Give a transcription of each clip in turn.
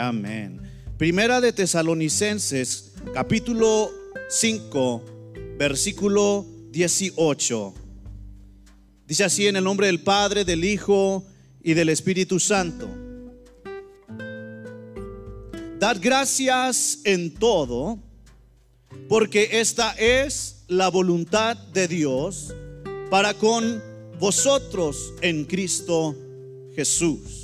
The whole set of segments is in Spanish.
amén. Primera de Tesalonicenses, capítulo 5, versículo 18. Dice así en el nombre del Padre, del Hijo y del Espíritu Santo. Dad gracias en todo, porque esta es la voluntad de Dios para con vosotros en Cristo Jesús.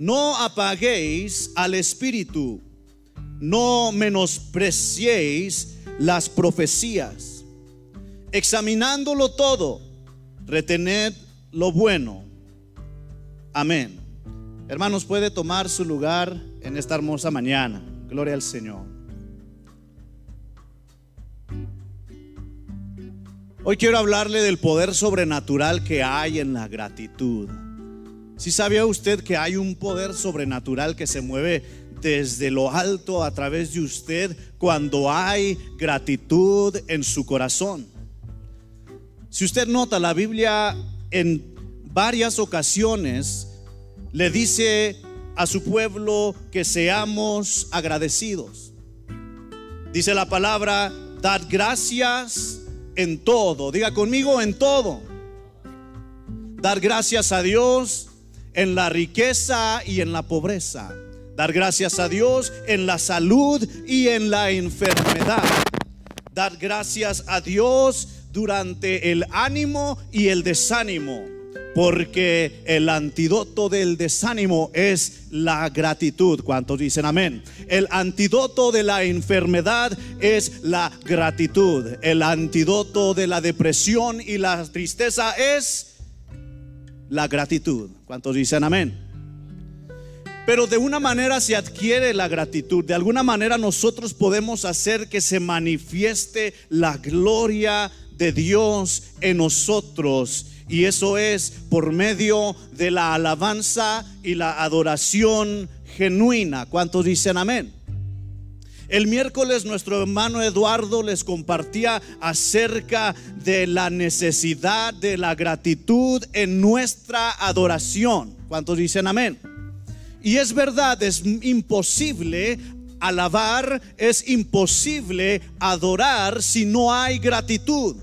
No apaguéis al Espíritu, no menospreciéis las profecías. Examinándolo todo, retened lo bueno. Amén. Hermanos, puede tomar su lugar en esta hermosa mañana. Gloria al Señor. Hoy quiero hablarle del poder sobrenatural que hay en la gratitud. Si sabía usted que hay un poder sobrenatural que se mueve desde lo alto a través de usted cuando hay gratitud en su corazón? Si usted nota, la Biblia en varias ocasiones le dice a su pueblo que seamos agradecidos. Dice la palabra, dad gracias en todo. Diga conmigo en todo. Dar gracias a Dios en la riqueza y en la pobreza. Dar gracias a Dios en la salud y en la enfermedad. Dar gracias a Dios durante el ánimo y el desánimo. Porque el antídoto del desánimo es la gratitud. ¿Cuántos dicen amén? El antídoto de la enfermedad es la gratitud. El antídoto de la depresión y la tristeza es la gratitud. ¿Cuántos dicen amén? Pero de una manera se adquiere la gratitud. De alguna manera nosotros podemos hacer que se manifieste la gloria de Dios en nosotros. Y eso es por medio de la alabanza y la adoración genuina. ¿Cuántos dicen amén? El miércoles nuestro hermano Eduardo les compartía acerca de la necesidad de la gratitud en nuestra adoración. ¿Cuántos dicen amén? Y es verdad, es imposible alabar, es imposible adorar si no hay gratitud.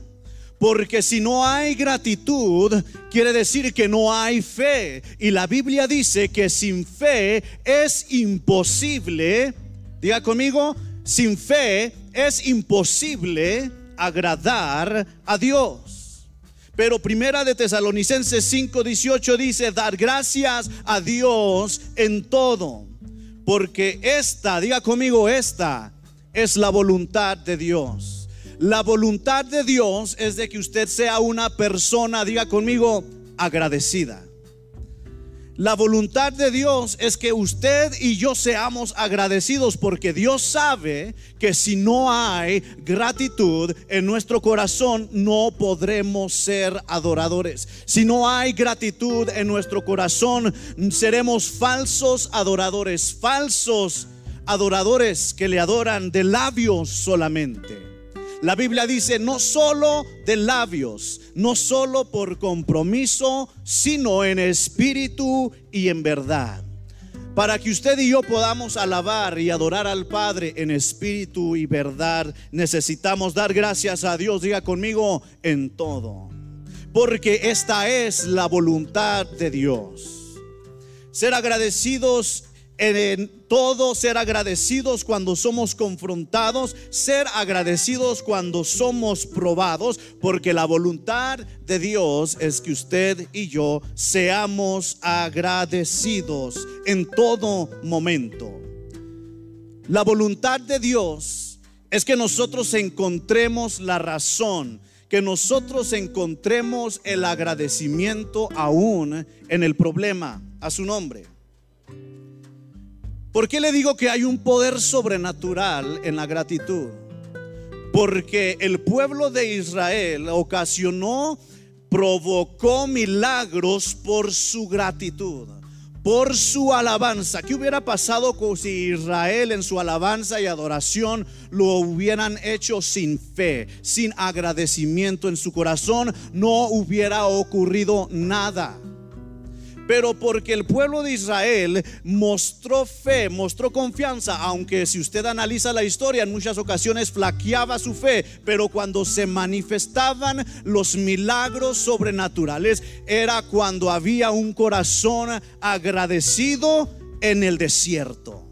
Porque si no hay gratitud, quiere decir que no hay fe. Y la Biblia dice que sin fe es imposible, diga conmigo, sin fe es imposible agradar a Dios. Pero primera de Tesalonicenses 5:18 dice, dar gracias a Dios en todo. Porque esta, diga conmigo, esta es la voluntad de Dios. La voluntad de Dios es de que usted sea una persona, diga conmigo, agradecida. La voluntad de Dios es que usted y yo seamos agradecidos porque Dios sabe que si no hay gratitud en nuestro corazón no podremos ser adoradores. Si no hay gratitud en nuestro corazón seremos falsos adoradores, falsos adoradores que le adoran de labios solamente. La Biblia dice, no solo de labios, no solo por compromiso, sino en espíritu y en verdad. Para que usted y yo podamos alabar y adorar al Padre en espíritu y verdad, necesitamos dar gracias a Dios, diga conmigo, en todo. Porque esta es la voluntad de Dios. Ser agradecidos en todo ser agradecidos cuando somos confrontados, ser agradecidos cuando somos probados, porque la voluntad de Dios es que usted y yo seamos agradecidos en todo momento. La voluntad de Dios es que nosotros encontremos la razón, que nosotros encontremos el agradecimiento aún en el problema a su nombre. ¿Por qué le digo que hay un poder sobrenatural en la gratitud? Porque el pueblo de Israel ocasionó, provocó milagros por su gratitud por su alabanza. ¿Qué hubiera pasado si Israel en su alabanza y adoración lo hubieran hecho sin fe, sin agradecimiento en su corazón? No hubiera ocurrido nada. Pero porque el pueblo de Israel mostró fe, mostró confianza, aunque si usted analiza la historia en muchas ocasiones flaqueaba su fe, pero cuando se manifestaban los milagros sobrenaturales era cuando había un corazón agradecido en el desierto.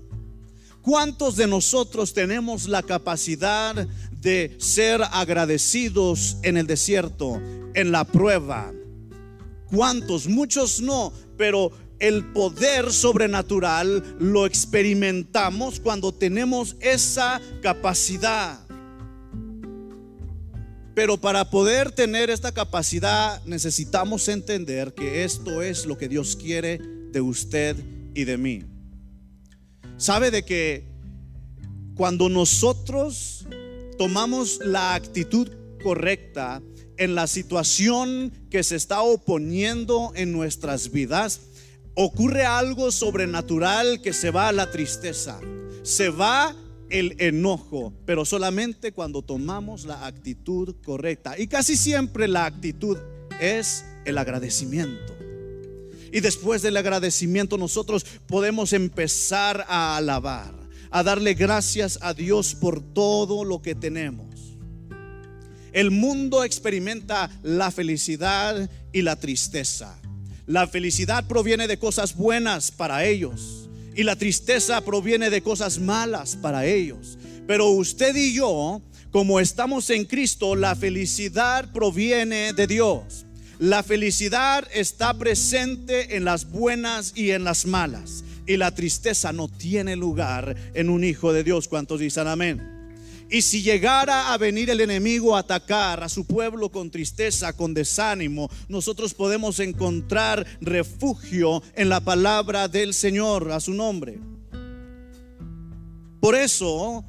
¿Cuántos de nosotros tenemos la capacidad de ser agradecidos en el desierto, en la prueba? ¿Cuántos? Muchos no, pero el poder sobrenatural lo experimentamos cuando tenemos esa capacidad. Pero para poder tener esta capacidad necesitamos entender que esto es lo que Dios quiere de usted y de mí. Sabe de que cuando nosotros tomamos la actitud correcta en la situación que se está oponiendo en nuestras vidas, ocurre algo sobrenatural que se va a la tristeza, se va el enojo, pero solamente cuando tomamos la actitud correcta. Y casi siempre la actitud es el agradecimiento. Y después del agradecimiento nosotros podemos empezar a alabar, a darle gracias a Dios por todo lo que tenemos. El mundo experimenta la felicidad y la tristeza. La felicidad proviene de cosas buenas para ellos y la tristeza proviene de cosas malas para ellos. Pero usted y yo, como estamos en Cristo, la felicidad proviene de Dios. La felicidad está presente en las buenas y en las malas. Y la tristeza no tiene lugar en un hijo de Dios. ¿Cuántos dicen amén? Y si llegara a venir el enemigo a atacar a su pueblo con tristeza, con desánimo, nosotros podemos encontrar refugio en la palabra del Señor, a su nombre. Por eso,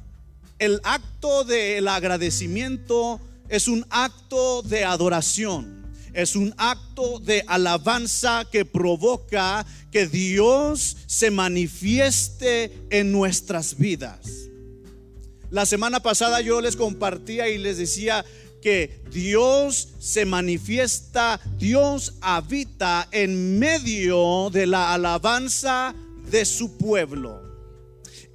el acto del agradecimiento es un acto de adoración. Es un acto de alabanza que provoca que Dios se manifieste en nuestras vidas. La semana pasada yo les compartía y les decía que Dios se manifiesta, Dios habita en medio de la alabanza de su pueblo.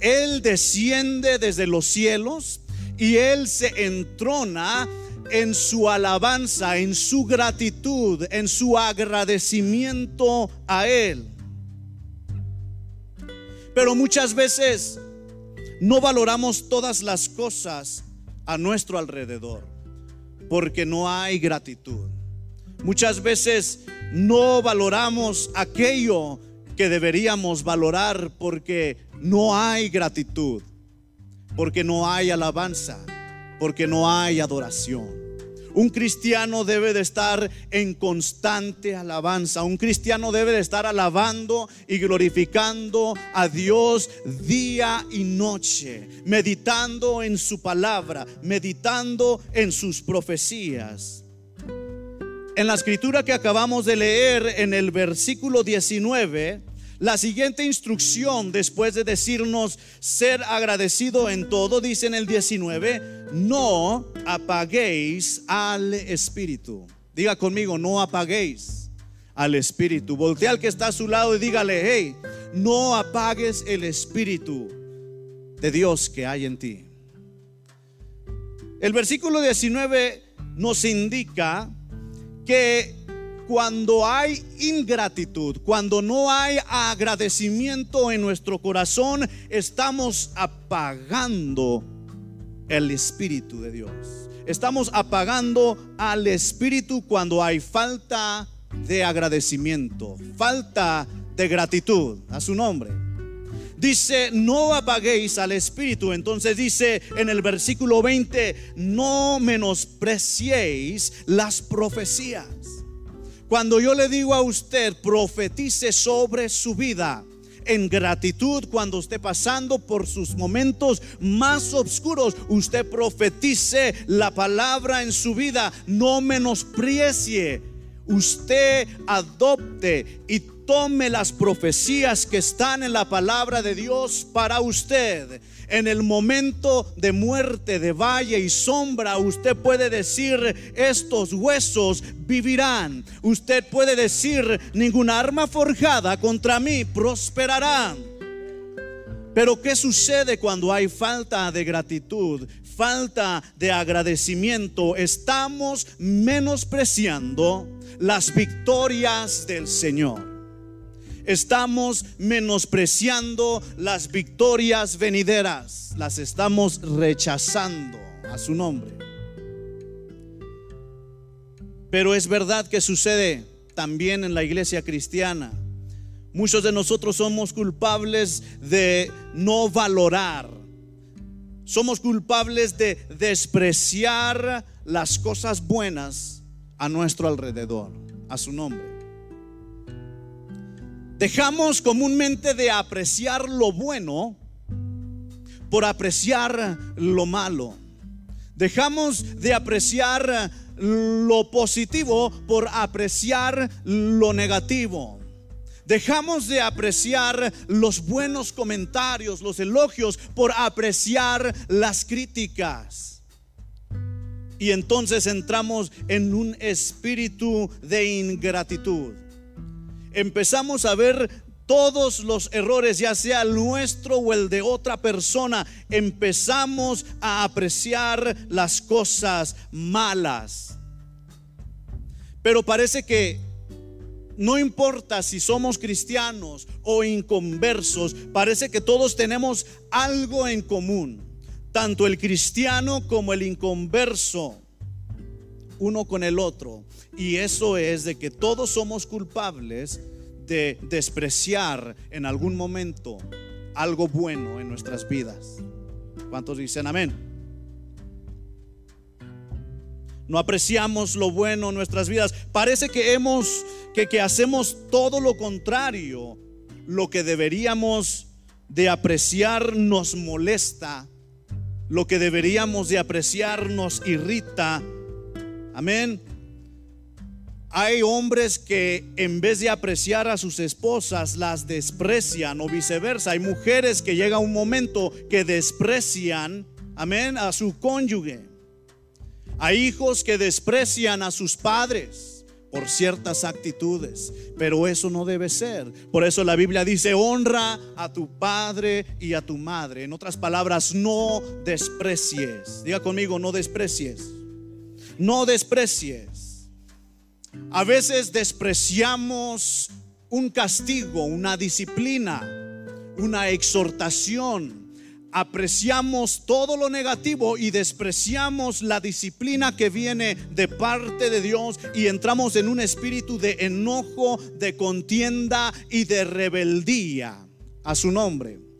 Él desciende desde los cielos y Él se entrona en su alabanza, en su gratitud, en su agradecimiento a Él. Pero muchas veces no valoramos todas las cosas a nuestro alrededor porque no hay gratitud. Muchas veces no valoramos aquello que deberíamos valorar porque no hay gratitud, porque no hay alabanza, porque no hay adoración. Un cristiano debe de estar en constante alabanza. Un cristiano debe de estar alabando y glorificando a Dios día y noche, meditando en su palabra, meditando en sus profecías. En la escritura que acabamos de leer en el versículo 19, la siguiente instrucción, después de decirnos ser agradecido en todo, dice en el 19, no apaguéis al Espíritu. Diga conmigo, no apaguéis al Espíritu. Voltea al que está a su lado y dígale, hey, no apagues el Espíritu de Dios que hay en ti. El versículo 19 nos indica que cuando hay ingratitud, cuando no hay agradecimiento en nuestro corazón, estamos apagando el Espíritu de Dios. Estamos apagando al Espíritu cuando hay falta de agradecimiento, falta de gratitud a su nombre. Dice, no apaguéis al Espíritu. Entonces dice en el versículo 20, no menospreciéis las profecías. Cuando yo le digo a usted, profetice sobre su vida en gratitud cuando esté pasando por sus momentos más oscuros. Usted profetice la palabra en su vida, no menosprecie. Usted adopte y tome las profecías que están en la palabra de Dios para usted. En el momento de muerte, de valle y sombra, usted puede decir, estos huesos vivirán. Usted puede decir, ninguna arma forjada contra mí prosperará. Pero ¿qué sucede cuando hay falta de gratitud? Falta de agradecimiento. Estamos menospreciando las victorias del Señor. Estamos menospreciando las victorias venideras. Las estamos rechazando a su nombre. Pero es verdad que sucede también en la iglesia cristiana. Muchos de nosotros somos culpables de no valorar. Somos culpables de despreciar las cosas buenas a nuestro alrededor, a su nombre. Dejamos comúnmente de apreciar lo bueno por apreciar lo malo. Dejamos de apreciar lo positivo por apreciar lo negativo. Dejamos de apreciar los buenos comentarios, los elogios, por apreciar las críticas. Y entonces entramos en un espíritu de ingratitud empezamos a ver todos los errores, ya sea el nuestro o el de otra persona, empezamos a apreciar las cosas malas. Pero parece que no importa si somos cristianos o inconversos, parece que todos tenemos algo en común, tanto el cristiano como el inconverso, uno con el otro. Y eso es de que todos somos culpables de despreciar en algún momento algo bueno en nuestras vidas. ¿Cuántos dicen amén? No apreciamos lo bueno en nuestras vidas. Parece que hemos que, que hacemos todo lo contrario. Lo que deberíamos de apreciar nos molesta. Lo que deberíamos de apreciar nos irrita. Amén. Hay hombres que en vez de apreciar a sus esposas las desprecian o viceversa. Hay mujeres que llega un momento que desprecian, amén, a su cónyuge. Hay hijos que desprecian a sus padres por ciertas actitudes, pero eso no debe ser. Por eso la Biblia dice, honra a tu padre y a tu madre. En otras palabras, no desprecies. Diga conmigo, no desprecies. No desprecies. A veces despreciamos un castigo, una disciplina, una exhortación. Apreciamos todo lo negativo y despreciamos la disciplina que viene de parte de Dios y entramos en un espíritu de enojo, de contienda y de rebeldía a su nombre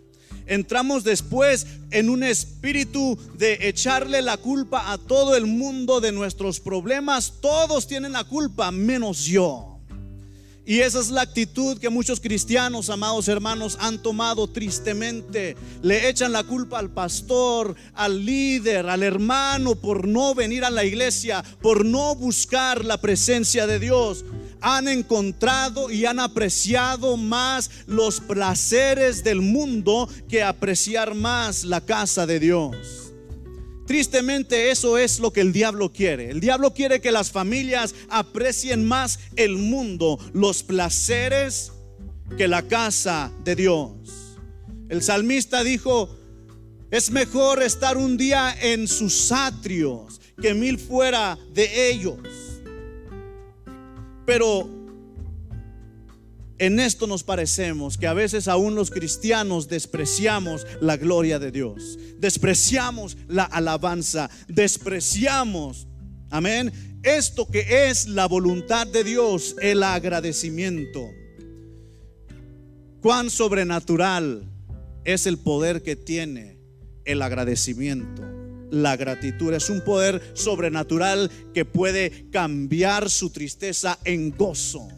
entramos después en un espíritu de echarle la culpa a todo el mundo de nuestros problemas. Todos tienen la culpa, menos yo. Y esa es la actitud que muchos cristianos, amados hermanos, han tomado tristemente. Le echan la culpa al pastor, al líder, al hermano por no venir a la iglesia, por no buscar la presencia de Dios han encontrado y han apreciado más los placeres del mundo que apreciar más la casa de Dios. Tristemente eso es lo que el diablo quiere. El diablo quiere que las familias aprecien más el mundo, los placeres que la casa de Dios. El salmista dijo, es mejor estar un día en sus atrios que mil fuera de ellos. Pero en esto nos parecemos que a veces aún los cristianos despreciamos la gloria de Dios, despreciamos la alabanza, despreciamos, amén, esto que es la voluntad de Dios, el agradecimiento. Cuán sobrenatural es el poder que tiene el agradecimiento la gratitud. Es un poder sobrenatural que puede cambiar su tristeza en gozo.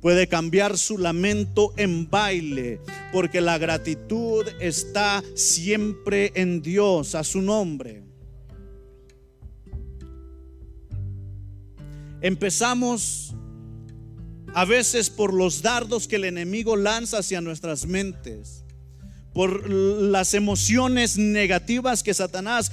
Puede cambiar su lamento en baile, porque la gratitud está siempre en Dios, a su nombre. Empezamos a veces por los dardos que el enemigo lanza hacia nuestras mentes por las emociones negativas que Satanás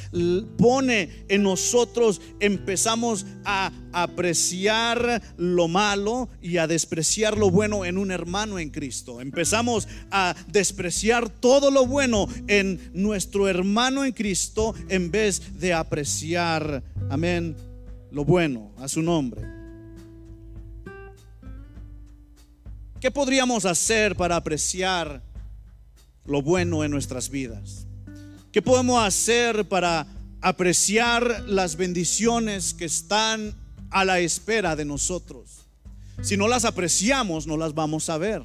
pone en nosotros, empezamos a apreciar lo malo y a despreciar lo bueno en un hermano en Cristo. Empezamos a despreciar todo lo bueno en nuestro hermano en Cristo en vez de apreciar, amén, lo bueno a su nombre. ¿Qué podríamos hacer para apreciar lo bueno en nuestras vidas? ¿Qué podemos hacer para apreciar las bendiciones que están a la espera de nosotros? Si no las apreciamos, no las vamos a ver.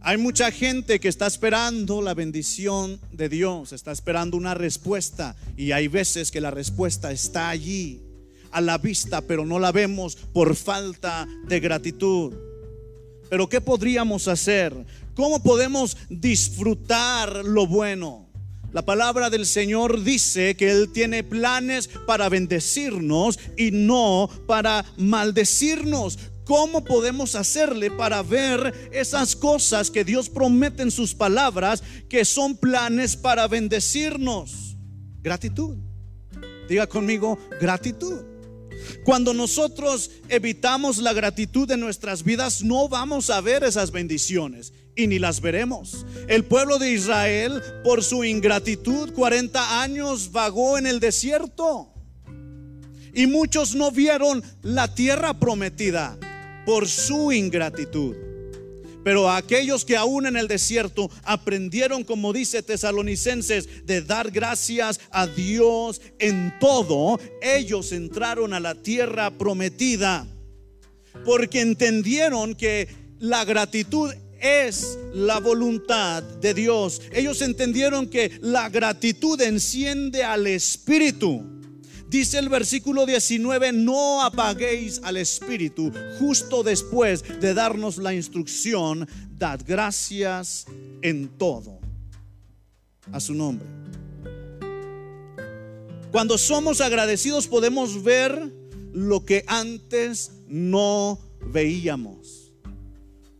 Hay mucha gente que está esperando la bendición de Dios, está esperando una respuesta y hay veces que la respuesta está allí a la vista, pero no la vemos por falta de gratitud. Pero ¿qué podríamos hacer? ¿Cómo podemos disfrutar lo bueno? La palabra del Señor dice que Él tiene planes para bendecirnos y no para maldecirnos. ¿Cómo podemos hacerle para ver esas cosas que Dios promete en sus palabras que son planes para bendecirnos? Gratitud. Diga conmigo, gratitud. Cuando nosotros evitamos la gratitud en nuestras vidas, no vamos a ver esas bendiciones y ni las veremos. El pueblo de Israel, por su ingratitud, 40 años vagó en el desierto. Y muchos no vieron la tierra prometida por su ingratitud. Pero aquellos que aún en el desierto aprendieron, como dice Tesalonicenses, de dar gracias a Dios en todo, ellos entraron a la tierra prometida. Porque entendieron que la gratitud es la voluntad de Dios. Ellos entendieron que la gratitud enciende al espíritu. Dice el versículo 19, no apaguéis al espíritu justo después de darnos la instrucción, dad gracias en todo a su nombre. Cuando somos agradecidos podemos ver lo que antes no veíamos.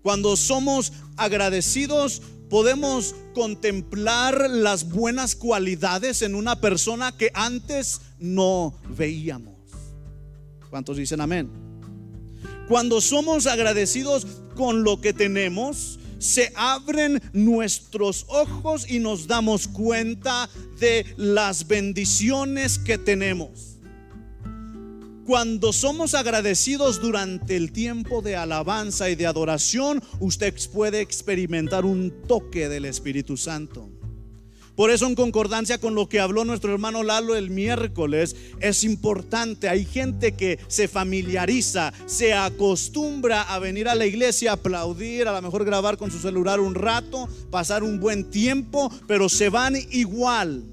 Cuando somos agradecidos, podemos contemplar las buenas cualidades en una persona que antes no veíamos. ¿Cuántos dicen amén? Cuando somos agradecidos con lo que tenemos, se abren nuestros ojos y nos damos cuenta de las bendiciones que tenemos. Cuando somos agradecidos durante el tiempo de alabanza y de adoración, usted puede experimentar un toque del Espíritu Santo. Por eso en concordancia con lo que habló nuestro hermano Lalo el miércoles, es importante. Hay gente que se familiariza, se acostumbra a venir a la iglesia, aplaudir, a lo mejor grabar con su celular un rato, pasar un buen tiempo, pero se van igual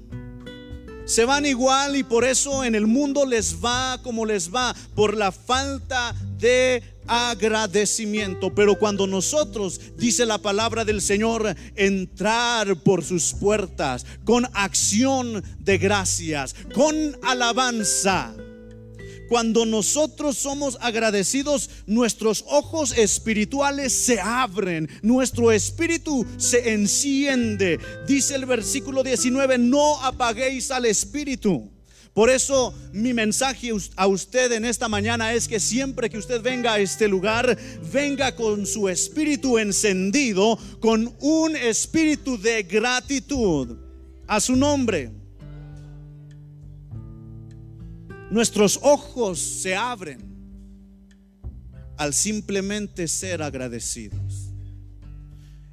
se van igual y por eso en el mundo les va como les va, por la falta de agradecimiento. Pero cuando nosotros, dice la palabra del Señor, entrar por sus puertas con acción de gracias, con alabanza, cuando nosotros somos agradecidos, nuestros ojos espirituales se abren, nuestro espíritu se enciende. Dice el versículo 19, no apaguéis al espíritu. Por eso mi mensaje a usted en esta mañana es que siempre que usted venga a este lugar, venga con su espíritu encendido, con un espíritu de gratitud a su nombre. Nuestros ojos se abren al simplemente ser agradecidos.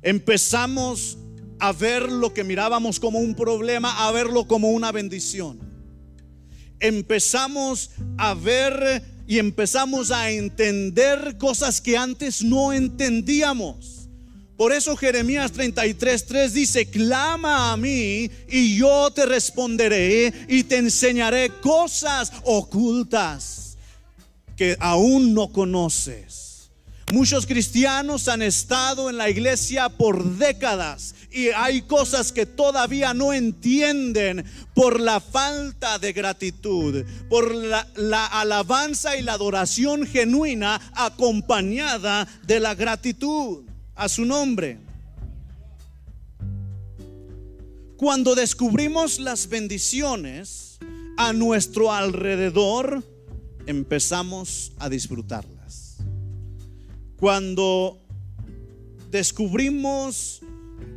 Empezamos a ver lo que mirábamos como un problema, a verlo como una bendición. Empezamos a ver y empezamos a entender cosas que antes no entendíamos. Por eso Jeremías 33:3 dice, clama a mí y yo te responderé y te enseñaré cosas ocultas que aún no conoces. Muchos cristianos han estado en la iglesia por décadas y hay cosas que todavía no entienden por la falta de gratitud, por la, la, alabanza y la adoración genuina acompañada de la gratitud a su nombre. Cuando descubrimos las bendiciones a nuestro alrededor, empezamos a disfrutarlas. Cuando descubrimos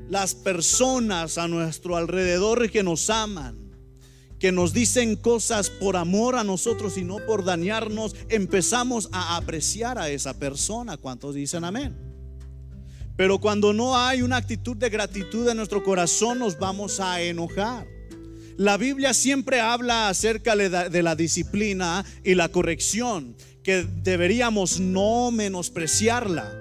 las personas a nuestro alrededor que nos aman, que nos dicen cosas por amor a nosotros y no por dañarnos, empezamos a apreciar a esa persona. ¿Cuántos dicen amén? Pero cuando no hay una actitud de gratitud en nuestro corazón, nos vamos a enojar. La Biblia siempre habla acerca de la disciplina y la corrección, que deberíamos no menospreciarla.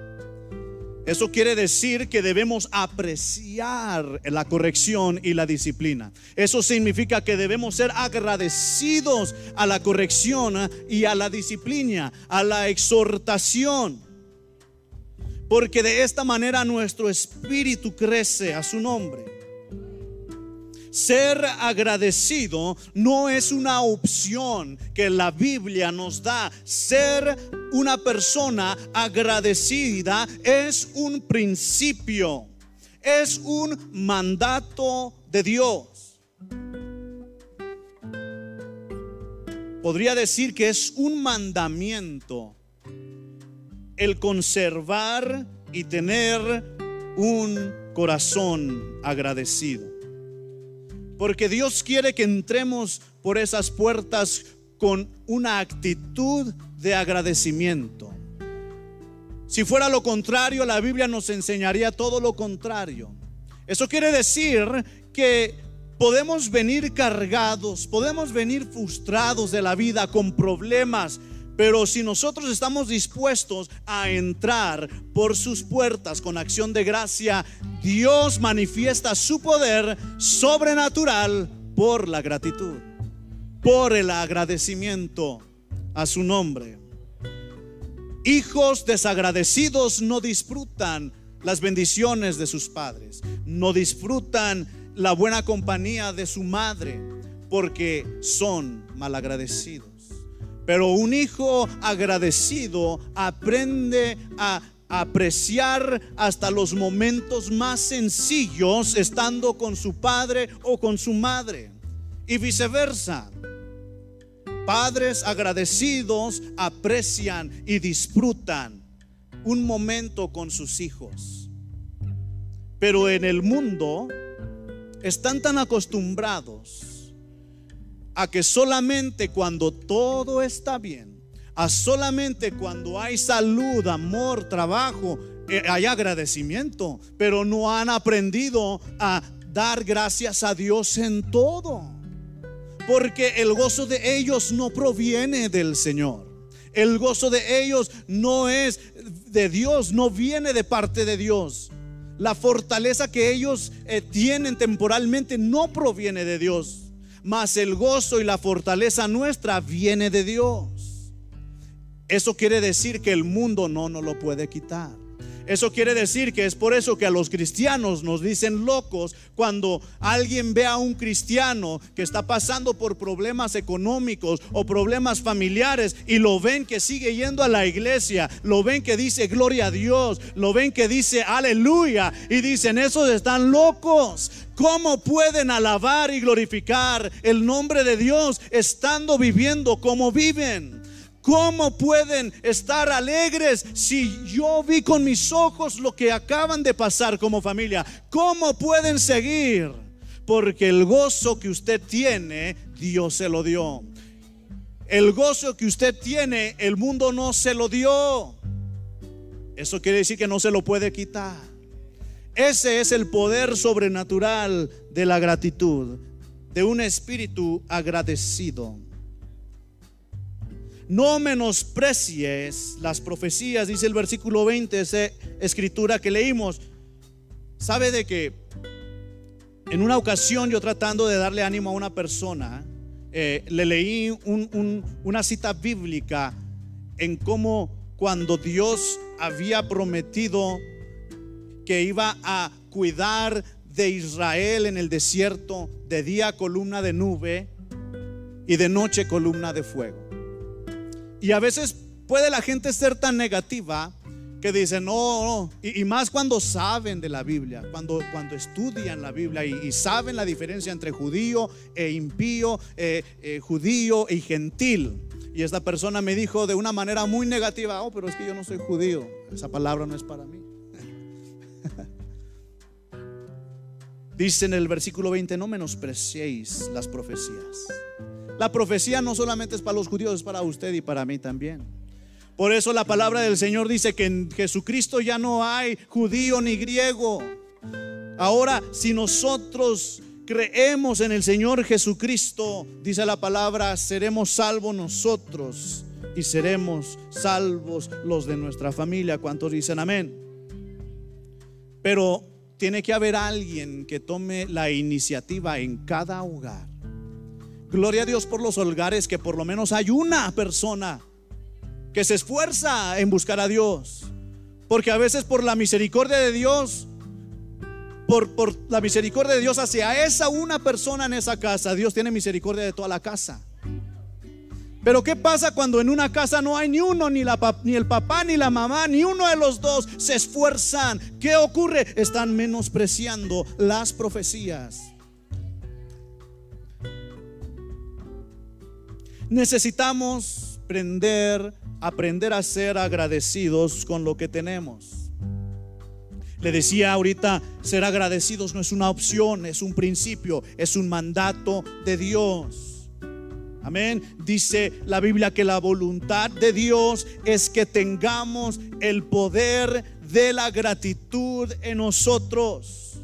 Eso quiere decir que debemos apreciar la corrección y la disciplina. Eso significa que debemos ser agradecidos a la corrección y a la disciplina, a la exhortación. Porque de esta manera nuestro espíritu crece a su nombre. Ser agradecido no es una opción que la Biblia nos da. Ser una persona agradecida es un principio, es un mandato de Dios. Podría decir que es un mandamiento el conservar y tener un corazón agradecido. Porque Dios quiere que entremos por esas puertas con una actitud de agradecimiento. Si fuera lo contrario, la Biblia nos enseñaría todo lo contrario. Eso quiere decir que podemos venir cargados, podemos venir frustrados de la vida con problemas, pero si nosotros estamos dispuestos a entrar por sus puertas con acción de gracia, Dios manifiesta su poder sobrenatural por la gratitud, por el agradecimiento a su nombre. Hijos desagradecidos no disfrutan las bendiciones de sus padres, no disfrutan la buena compañía de su madre, porque son malagradecidos. Pero un hijo agradecido aprende a apreciar hasta los momentos más sencillos estando con su padre o con su madre. Y viceversa. Padres agradecidos aprecian y disfrutan un momento con sus hijos. Pero en el mundo están tan acostumbrados a que solamente cuando todo está bien, a solamente cuando hay salud, amor, trabajo, eh, hay agradecimiento, pero no han aprendido a dar gracias a Dios en todo. Porque el gozo de ellos no proviene del Señor. El gozo de ellos no es de Dios, no viene de parte de Dios. La fortaleza que ellos eh, tienen temporalmente no proviene de Dios mas el gozo y la fortaleza nuestra viene de Dios. Eso quiere decir que el mundo no nos lo puede quitar. Eso quiere decir que es por eso que a los cristianos nos dicen locos cuando alguien ve a un cristiano que está pasando por problemas económicos o problemas familiares y lo ven que sigue yendo a la iglesia, lo ven que dice gloria a Dios, lo ven que dice aleluya y dicen esos están locos. ¿Cómo pueden alabar y glorificar el nombre de Dios estando viviendo como viven? ¿Cómo pueden estar alegres si yo vi con mis ojos lo que acaban de pasar como familia? ¿Cómo pueden seguir? Porque el gozo que usted tiene, Dios se lo dio. El gozo que usted tiene, el mundo no se lo dio. Eso quiere decir que no se lo puede quitar. Ese es el poder sobrenatural de la gratitud, de un espíritu agradecido. No menosprecies las profecías, dice el versículo 20, esa escritura que leímos. Sabe de que en una ocasión yo tratando de darle ánimo a una persona, eh, le leí una cita bíblica en cómo cuando Dios había prometido que iba a cuidar de Israel en el desierto, de día columna de nube y de noche columna de fuego. Y a veces puede la gente ser tan negativa que dicen, no, no. Y, más cuando saben de la Biblia, cuando, cuando estudian la Biblia y, saben la diferencia entre judío e impío, eh, eh, judío y gentil. Y esta persona me dijo de una manera muy negativa, oh, pero es que yo no soy judío, esa palabra no es para mí. Dice en el versículo 20, no menospreciéis las profecías. La profecía no solamente es para los judíos, es para usted y para mí también. Por eso la palabra del Señor dice que en Jesucristo ya no hay judío ni griego. Ahora, si nosotros creemos en el Señor Jesucristo, dice la palabra, seremos salvos nosotros y seremos salvos los de nuestra familia. ¿Cuántos dicen amén? Pero tiene que haber alguien que tome la iniciativa en cada hogar. Gloria a Dios por los hogares que por lo menos hay una persona que se esfuerza en buscar a Dios. Porque a veces por la misericordia de Dios, por, por, la misericordia de Dios hacia esa una persona en esa casa, Dios tiene misericordia de toda la casa. Pero ¿qué pasa cuando en una casa no hay ni uno, ni, la, ni el papá, ni la mamá, ni uno de los dos se esfuerzan? ¿Qué ocurre? Están menospreciando las profecías. Necesitamos aprender aprender a ser agradecidos con lo que tenemos. Le decía ahorita, ser agradecidos no es una opción, es un principio, es un mandato de Dios. Amén. Dice la Biblia que la voluntad de Dios es que tengamos el poder de la gratitud en nosotros.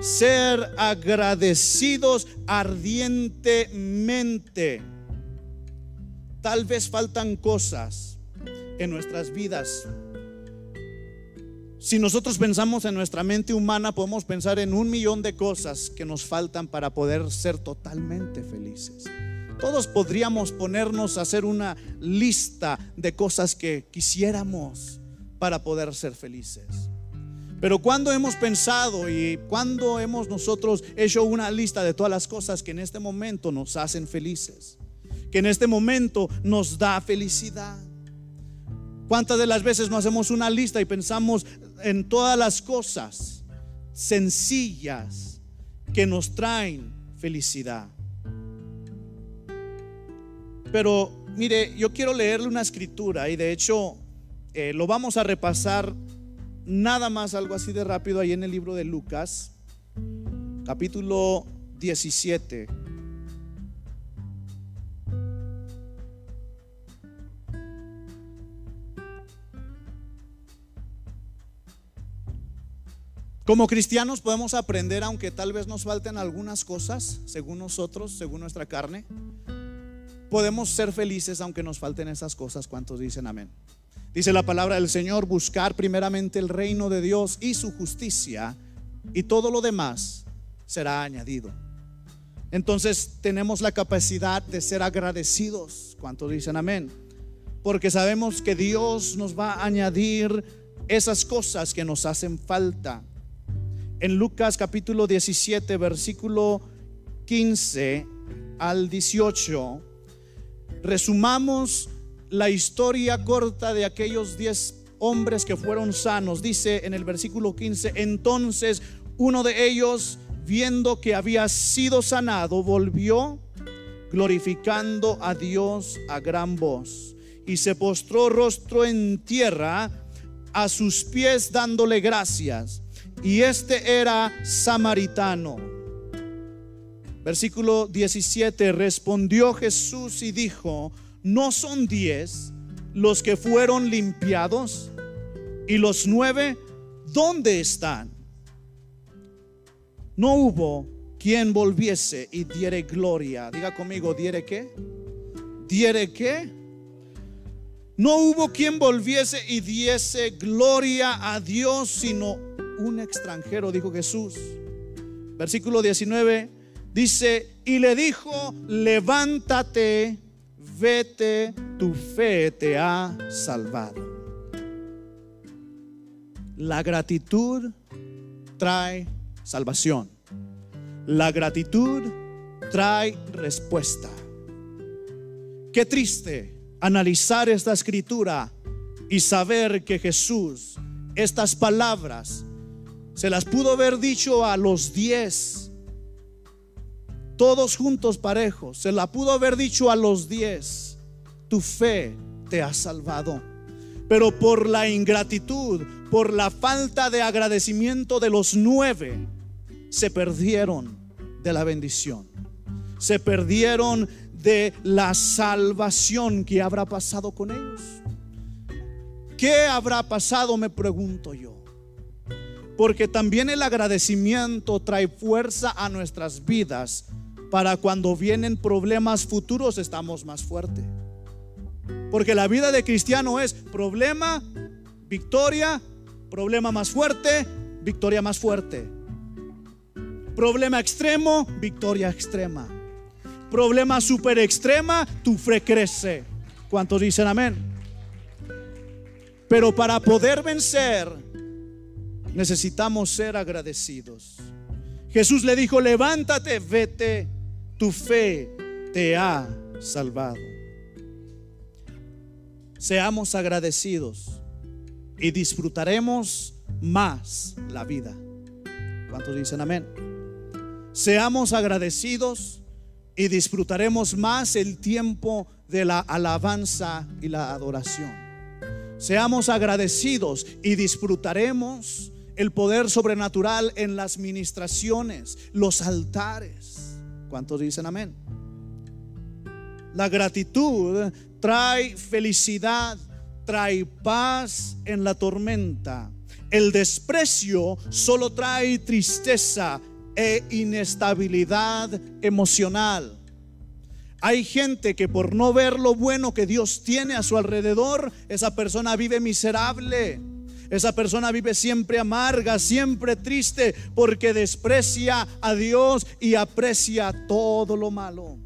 Ser agradecidos ardientemente. Tal vez faltan cosas en nuestras vidas. Si nosotros pensamos en nuestra mente humana, podemos pensar en un millón de cosas que nos faltan para poder ser totalmente felices. Todos podríamos ponernos a hacer una lista de cosas que quisiéramos para poder ser felices. Pero cuando hemos pensado y cuando hemos nosotros hecho una lista de todas las cosas que en este momento nos hacen felices, que en este momento nos da felicidad. ¿Cuántas de las veces no hacemos una lista y pensamos en todas las cosas sencillas que nos traen felicidad? Pero mire, yo quiero leerle una escritura y de hecho eh, lo vamos a repasar nada más algo así de rápido ahí en el libro de Lucas, capítulo 17. Como cristianos podemos aprender, aunque tal vez nos falten algunas cosas, según nosotros, según nuestra carne. Podemos ser felices aunque nos falten esas cosas. ¿Cuántos dicen amén? Dice la palabra del Señor, buscar primeramente el reino de Dios y su justicia y todo lo demás será añadido. Entonces tenemos la capacidad de ser agradecidos. ¿Cuántos dicen amén? Porque sabemos que Dios nos va a añadir esas cosas que nos hacen falta en Lucas capítulo 17, versículo 15 al 18, resumamos la historia corta de aquellos 10 hombres que fueron sanos. Dice en el versículo 15, entonces uno de ellos, viendo que había sido sanado, volvió glorificando a Dios a gran voz y se postró rostro en tierra a sus pies dándole gracias y este era samaritano. Versículo 17, respondió Jesús y dijo, ¿no son diez los que fueron limpiados? ¿Y los nueve dónde están? No hubo quien volviese y diere gloria. Diga conmigo, ¿diere qué? ¿Diere qué? No hubo quien volviese y diese gloria a Dios, sino un extranjero, dijo Jesús. Versículo 19 dice, y le dijo, levántate, vete, tu fe te ha salvado. La gratitud trae salvación. La gratitud trae respuesta. Qué triste analizar esta escritura y saber que Jesús estas palabras se las pudo haber dicho a los diez, todos juntos parejos, se la pudo haber dicho a los diez, tu fe te ha salvado. Pero por la ingratitud, por la falta de agradecimiento de los nueve, se perdieron de la bendición. Se perdieron de la salvación que habrá pasado con ellos. ¿Qué habrá pasado? Me pregunto yo. Porque también el agradecimiento trae fuerza a nuestras vidas para cuando vienen problemas futuros estamos más fuertes. Porque la vida de cristiano es problema, victoria, problema más fuerte, victoria más fuerte. Problema extremo, victoria extrema. Problema super extrema, tu fe crece. ¿Cuántos dicen amén? Pero para poder vencer, necesitamos ser agradecidos. Jesús le dijo, levántate, vete, tu fe te ha salvado. Seamos agradecidos y disfrutaremos más la vida. ¿Cuántos dicen amén? Seamos agradecidos y disfrutaremos más el tiempo de la alabanza y la adoración. Seamos agradecidos y disfrutaremos el poder sobrenatural en las ministraciones, los altares. ¿Cuántos dicen amén? La gratitud trae felicidad, trae paz en la tormenta. El desprecio solo trae tristeza e inestabilidad emocional. Hay gente que por no ver lo bueno que Dios tiene a su alrededor, esa persona vive miserable. Esa persona vive siempre amarga, siempre triste, porque desprecia a Dios y aprecia todo lo malo.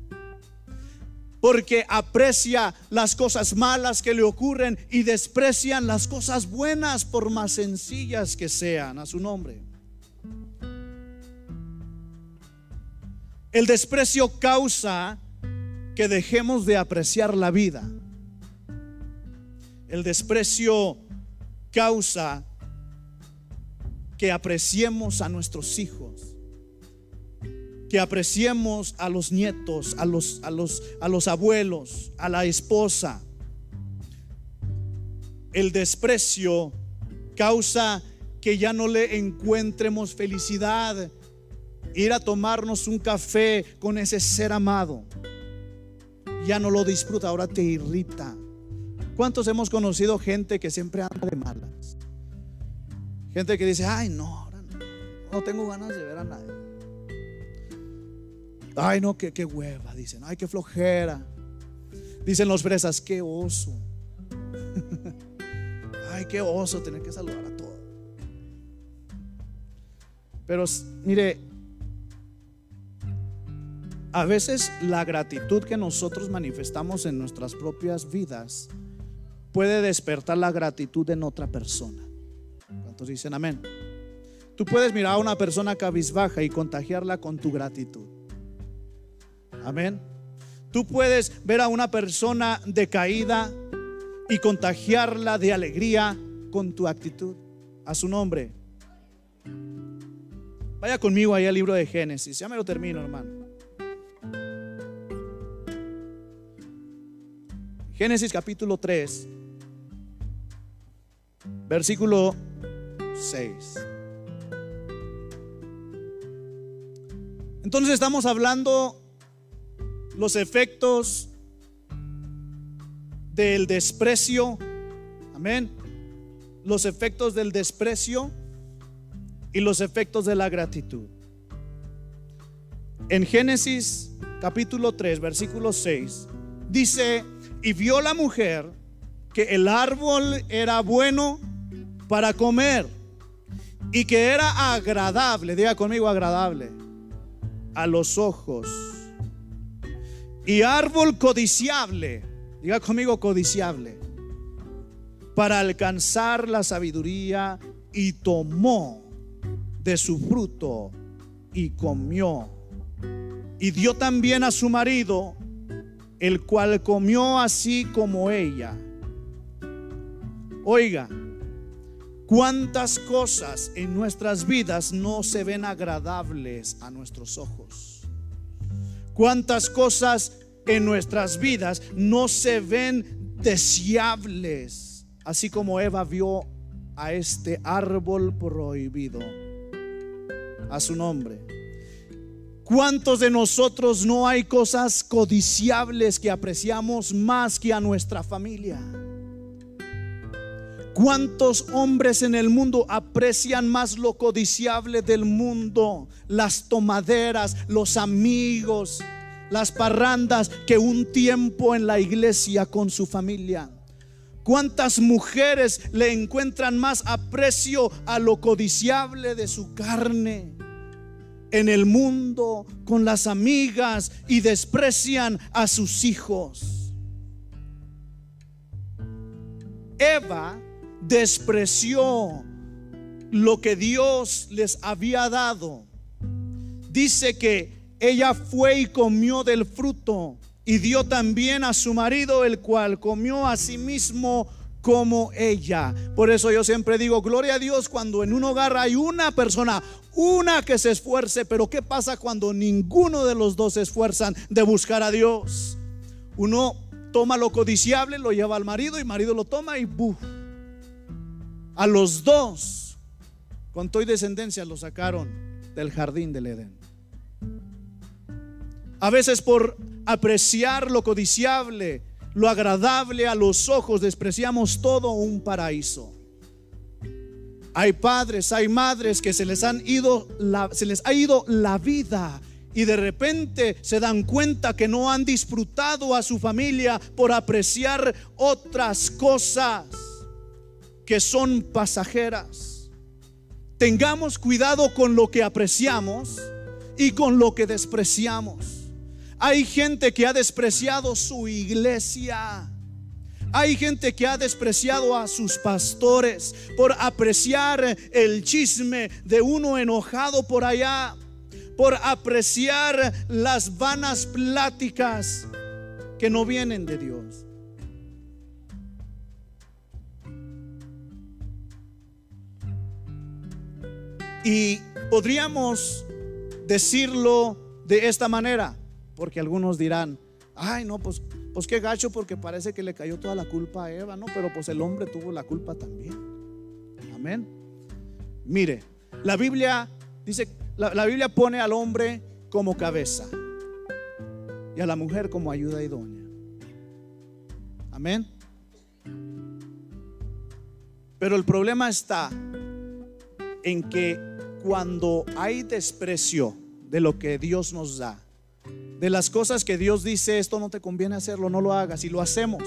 Porque aprecia las cosas malas que le ocurren y desprecian las cosas buenas por más sencillas que sean a su nombre. El desprecio causa que dejemos de apreciar la vida. El desprecio causa que apreciemos a nuestros hijos, que apreciemos a los nietos, a los, a los, a los abuelos, a la esposa. El desprecio causa que ya no le encuentremos felicidad ir a tomarnos un café con ese ser amado. Ya no lo disfruta, ahora te irrita. ¿Cuántos hemos conocido gente que siempre anda de malas? Gente que dice, ay no, no tengo ganas de ver a nadie. Ay no, qué, qué hueva, dicen, ay qué flojera. Dicen los fresas, qué oso. ay, qué oso tener que saludar a todos. Pero mire, a veces la gratitud que nosotros manifestamos en nuestras propias vidas puede despertar la gratitud en otra persona. ¿Cuántos dicen amén? Tú puedes mirar a una persona cabizbaja y contagiarla con tu gratitud. Amén. Tú puedes ver a una persona decaída y contagiarla de alegría con tu actitud. A su nombre. Vaya conmigo ahí al libro de Génesis. Ya me lo termino, hermano. Génesis capítulo 3, versículo 6. Entonces estamos hablando los efectos del desprecio, amén, los efectos del desprecio y los efectos de la gratitud. En Génesis capítulo 3, versículo 6, dice, y vio la mujer que el árbol era bueno para comer y que era agradable, diga conmigo agradable, a los ojos. Y árbol codiciable Diga conmigo codiciable. Para alcanzar la sabiduría y tomó de su fruto y comió. Y dio también a su marido, el cual comió así como ella. Oiga, cuántas cosas en nuestras vidas no se ven agradables a nuestros ojos. Cuántas cosas en nuestras vidas no se ven deseables, así como Eva vio a este árbol prohibido, a su nombre. ¿Cuántos de nosotros no hay cosas codiciables que apreciamos más que a nuestra familia? ¿Cuántos hombres en el mundo aprecian más lo codiciable del mundo? Las tomaderas, los amigos, las parrandas que un tiempo en la iglesia con su familia. ¿Cuántas mujeres le encuentran más aprecio a lo codiciable de su carne? En el mundo, con las amigas y desprecian a sus hijos. Eva despreció lo que Dios les había dado. Dice que ella fue y comió del fruto y dio también a su marido, el cual comió a sí mismo como ella. Por eso yo siempre digo, gloria a Dios cuando en un hogar hay una persona, una que se esfuerce, pero ¿qué pasa cuando ninguno de los dos se esfuerzan de buscar a Dios? Uno toma lo codiciable, lo lleva al marido y marido lo toma y ¡buf! A los dos, con toda descendencia, lo sacaron del jardín del Edén. A veces por apreciar lo codiciable, lo agradable a los ojos, despreciamos todo un paraíso. Hay padres, hay madres que se les han ido se les ha ido la vida y de repente se dan cuenta que no han disfrutado a su familia por apreciar otras cosas que son pasajeras. Tengamos cuidado con lo que apreciamos y con lo que despreciamos. Hay gente que ha despreciado su iglesia. Hay gente que ha despreciado a sus pastores por apreciar el chisme de uno enojado por allá, por apreciar las vanas pláticas que no vienen de Dios. Y podríamos decirlo de esta manera. Porque algunos dirán, ay, no, pues, pues qué gacho porque parece que le cayó toda la culpa a Eva, no, pero pues el hombre tuvo la culpa también. Amén. Mire, la Biblia dice, la, la Biblia pone al hombre como cabeza y a la mujer como ayuda idónea. Amén. Pero el problema está en que cuando hay desprecio de lo que Dios nos da, de las cosas que Dios dice, esto no te conviene hacerlo, no lo hagas. Y lo hacemos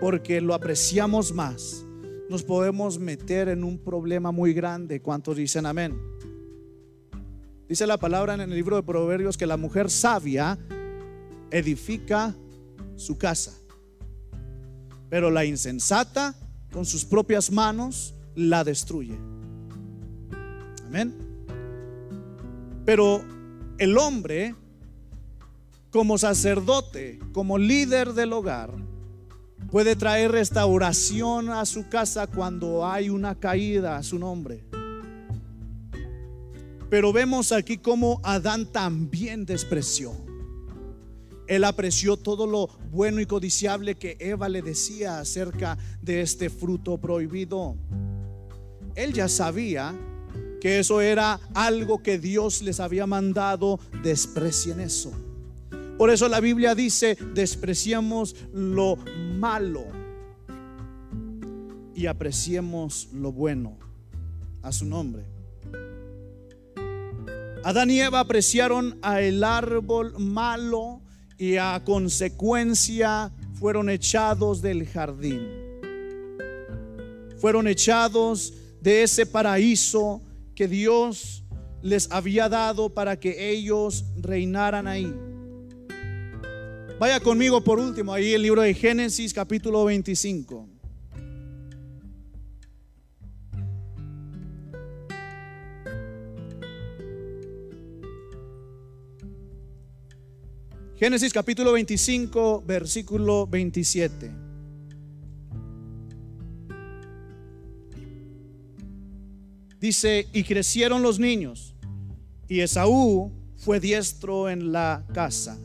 porque lo apreciamos más. Nos podemos meter en un problema muy grande. ¿Cuántos dicen amén? Dice la palabra en el libro de Proverbios que la mujer sabia edifica su casa, pero la insensata con sus propias manos la destruye. Amén. Pero el hombre como sacerdote, como líder del hogar, puede traer restauración a su casa cuando hay una caída a su nombre. Pero vemos aquí cómo Adán también despreció. Él apreció todo lo bueno y codiciable que Eva le decía acerca de este fruto prohibido. Él ya sabía que eso era algo que Dios les había mandado, desprecien eso. Por eso la Biblia dice, despreciemos lo malo y apreciemos lo bueno a su nombre. Adán y Eva apreciaron a el árbol malo y a consecuencia fueron echados del jardín. Fueron echados de ese paraíso que Dios les había dado para que ellos reinaran ahí. Vaya conmigo por último, ahí el libro de Génesis capítulo 25. Génesis capítulo 25, versículo 27. Dice, y crecieron los niños, y Esaú fue diestro en la casa,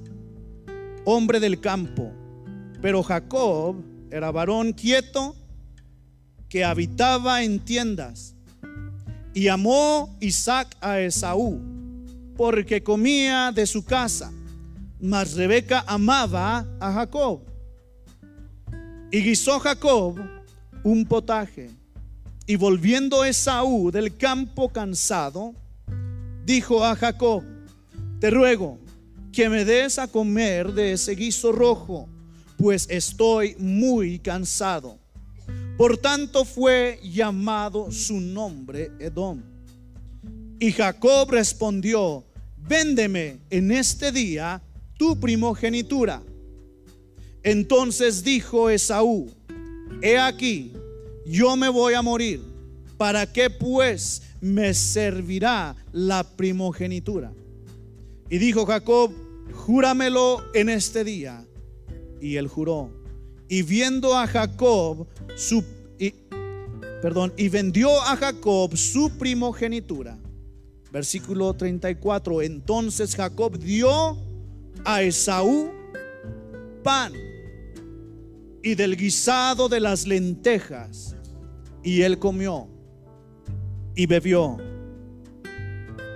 hombre del campo, pero Jacob era varón quieto que habitaba en tiendas. Y amó Isaac a Esaú, porque comía de su casa mas Rebeca amaba a Jacob. Y guisó Jacob un potaje. Y volviendo Esaú del campo cansado, dijo a Jacob, te ruego que me des a comer de ese guiso rojo, pues estoy muy cansado. Por tanto fue llamado su nombre Edom. Y Jacob respondió, véndeme en este día tu primogenitura. Entonces dijo Esaú, he aquí, yo me voy a morir, ¿para qué pues me servirá la primogenitura? Y dijo Jacob, júramelo en este día. Y él juró. Y viendo a Jacob su perdón, y vendió a Jacob su primogenitura. Versículo 34. Entonces Jacob dio a Esaú pan y del guisado de las lentejas. Y él comió y bebió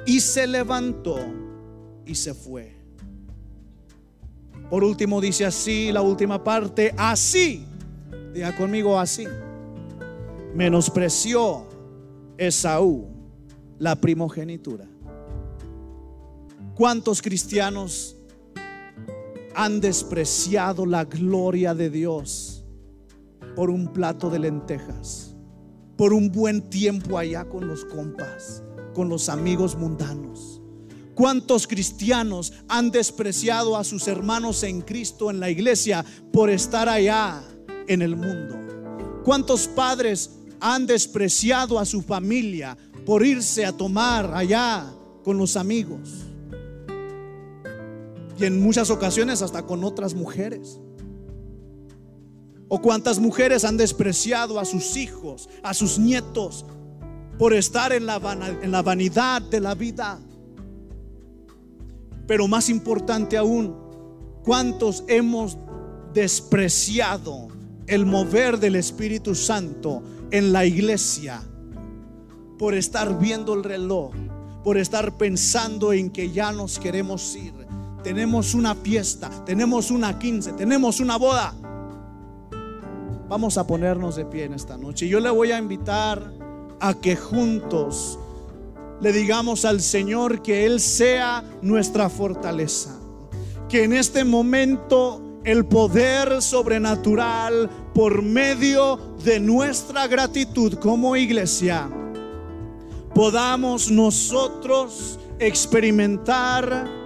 y se levantó y se fue. Por último dice así la última parte, así, diga conmigo así, menospreció Esaú la primogenitura. ¿Cuántos cristianos han despreciado la gloria de Dios por un plato de lentejas, por un buen tiempo allá con los compas, con los amigos mundanos. ¿Cuántos cristianos han despreciado a sus hermanos en Cristo en la iglesia por estar allá en el mundo? ¿Cuántos padres han despreciado a su familia por irse a tomar allá con los amigos? Y en muchas ocasiones hasta con otras mujeres. O cuántas mujeres han despreciado a sus hijos, a sus nietos, por estar en la, en la vanidad de la vida. Pero más importante aún, cuántos hemos despreciado el mover del Espíritu Santo en la iglesia por estar viendo el reloj, por estar pensando en que ya nos queremos ir tenemos una fiesta, tenemos una quince, tenemos una boda. Vamos a ponernos de pie en esta noche. Yo le voy a invitar a que juntos le digamos al Señor que Él sea nuestra fortaleza. Que en este momento el poder sobrenatural por medio de nuestra gratitud como iglesia podamos nosotros experimentar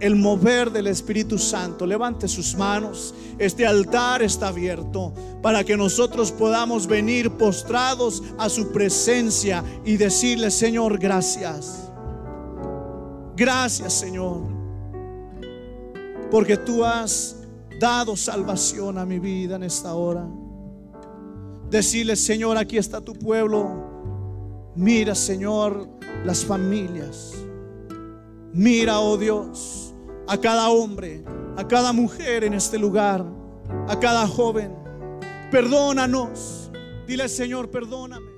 el mover del Espíritu Santo. Levante sus manos. Este altar está abierto para que nosotros podamos venir postrados a su presencia y decirle, Señor, gracias. Gracias, Señor. Porque tú has dado salvación a mi vida en esta hora. Decirle, Señor, aquí está tu pueblo. Mira, Señor, las familias. Mira, oh Dios a cada hombre, a cada mujer en este lugar, a cada joven. Perdónanos. Dile, Señor, perdóname.